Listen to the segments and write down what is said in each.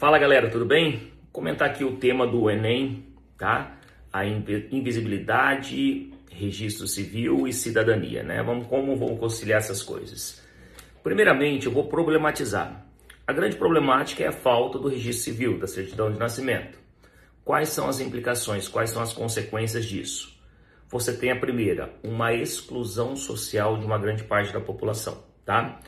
Fala galera, tudo bem? Vou comentar aqui o tema do Enem, tá? A invisibilidade, registro civil e cidadania, né? Vamos como vamos conciliar essas coisas. Primeiramente, eu vou problematizar. A grande problemática é a falta do registro civil, da certidão de nascimento. Quais são as implicações, quais são as consequências disso? Você tem a primeira, uma exclusão social de uma grande parte da população, tá?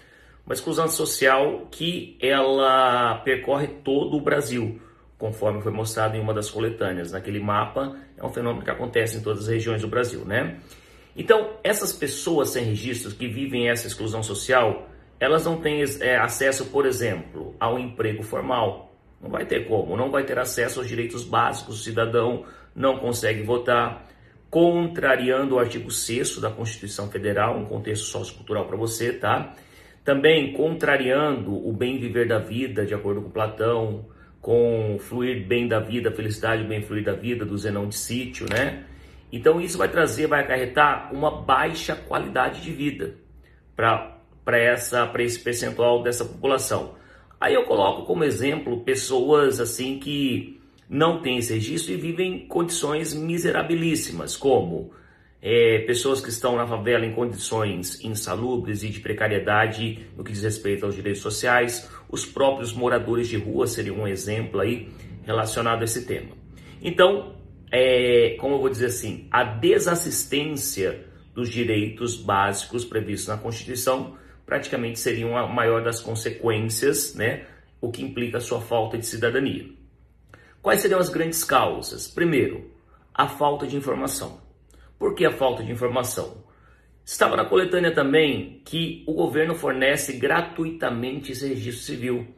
Uma exclusão social que ela percorre todo o Brasil, conforme foi mostrado em uma das coletâneas. Naquele mapa, é um fenômeno que acontece em todas as regiões do Brasil, né? Então, essas pessoas sem registros que vivem essa exclusão social, elas não têm é, acesso, por exemplo, ao emprego formal. Não vai ter como, não vai ter acesso aos direitos básicos do cidadão, não consegue votar, contrariando o artigo 6 da Constituição Federal, um contexto sociocultural para você, tá? Também contrariando o bem viver da vida, de acordo com Platão, com fluir bem da vida, felicidade, bem fluir da vida, do Zenão de Sítio, né? Então isso vai trazer, vai acarretar uma baixa qualidade de vida para esse percentual dessa população. Aí eu coloco como exemplo pessoas assim que não têm esse registro e vivem em condições miserabilíssimas, como é, pessoas que estão na favela em condições insalubres e de precariedade no que diz respeito aos direitos sociais, os próprios moradores de rua seriam um exemplo aí relacionado a esse tema. Então, é, como eu vou dizer assim, a desassistência dos direitos básicos previstos na Constituição praticamente seriam a maior das consequências, né? O que implica a sua falta de cidadania. Quais seriam as grandes causas? Primeiro, a falta de informação. Por que a falta de informação? Estava na coletânea também que o governo fornece gratuitamente esse registro civil.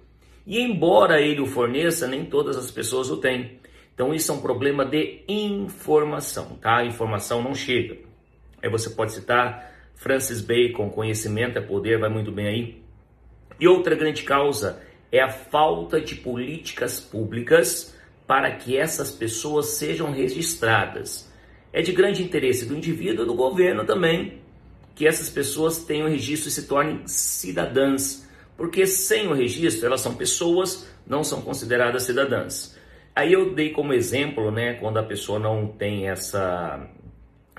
E embora ele o forneça, nem todas as pessoas o têm. Então isso é um problema de informação, tá? A informação não chega. Aí você pode citar Francis Bacon, conhecimento é poder, vai muito bem aí. E outra grande causa é a falta de políticas públicas para que essas pessoas sejam registradas é de grande interesse do indivíduo e do governo também que essas pessoas tenham registro e se tornem cidadãs, porque sem o registro elas são pessoas, não são consideradas cidadãs. Aí eu dei como exemplo, né, quando a pessoa não tem essa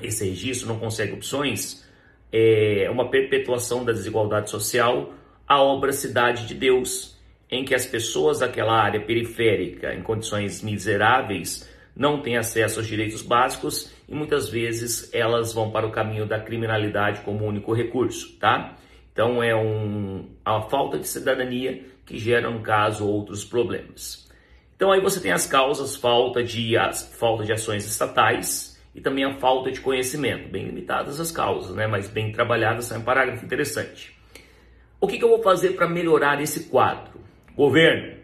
esse registro, não consegue opções, é uma perpetuação da desigualdade social, a obra Cidade de Deus, em que as pessoas daquela área periférica, em condições miseráveis, não têm acesso aos direitos básicos e muitas vezes elas vão para o caminho da criminalidade como único recurso, tá? Então é um, a falta de cidadania que gera, no caso, outros problemas. Então aí você tem as causas, falta de, as, falta de ações estatais e também a falta de conhecimento, bem limitadas as causas, né? mas bem trabalhadas, é um parágrafo interessante. O que, que eu vou fazer para melhorar esse quadro? Governo,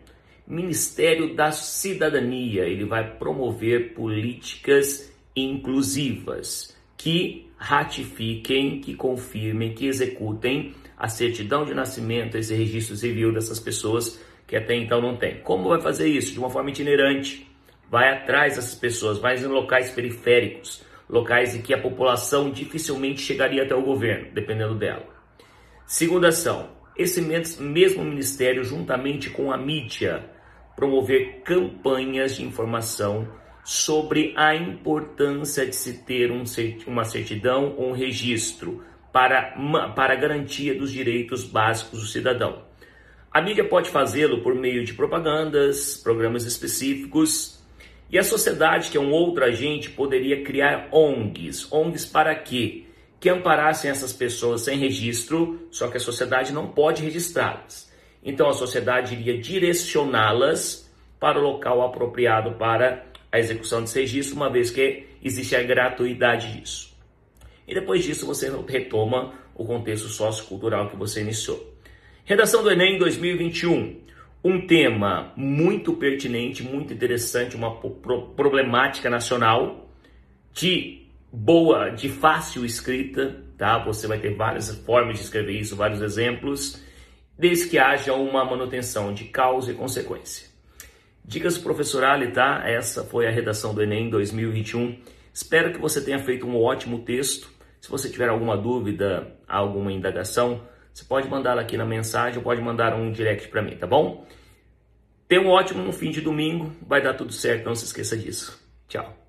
Ministério da Cidadania, ele vai promover políticas inclusivas que ratifiquem, que confirmem, que executem a certidão de nascimento, esse registro civil dessas pessoas que até então não tem. Como vai fazer isso? De uma forma itinerante. Vai atrás dessas pessoas, vai em locais periféricos, locais em que a população dificilmente chegaria até o governo, dependendo dela. Segunda ação, esse mesmo ministério, juntamente com a mídia, promover campanhas de informação sobre a importância de se ter um, uma certidão ou um registro para, para garantia dos direitos básicos do cidadão. A mídia pode fazê-lo por meio de propagandas, programas específicos, e a sociedade, que é um outro agente, poderia criar ONGs. ONGs para quê? Que amparassem essas pessoas sem registro, só que a sociedade não pode registrá-las. Então a sociedade iria direcioná-las para o local apropriado para a execução desse registro, uma vez que existe a gratuidade disso. E depois disso você retoma o contexto sociocultural que você iniciou. Redação do Enem 2021. Um tema muito pertinente, muito interessante, uma problemática nacional de boa, de fácil escrita, tá? Você vai ter várias formas de escrever isso, vários exemplos desde que haja uma manutenção de causa e consequência. Dicas do professor Ali, tá? Essa foi a redação do Enem 2021. Espero que você tenha feito um ótimo texto. Se você tiver alguma dúvida, alguma indagação, você pode mandar aqui na mensagem ou pode mandar um direct para mim, tá bom? Tenha um ótimo fim de domingo, vai dar tudo certo, não se esqueça disso. Tchau.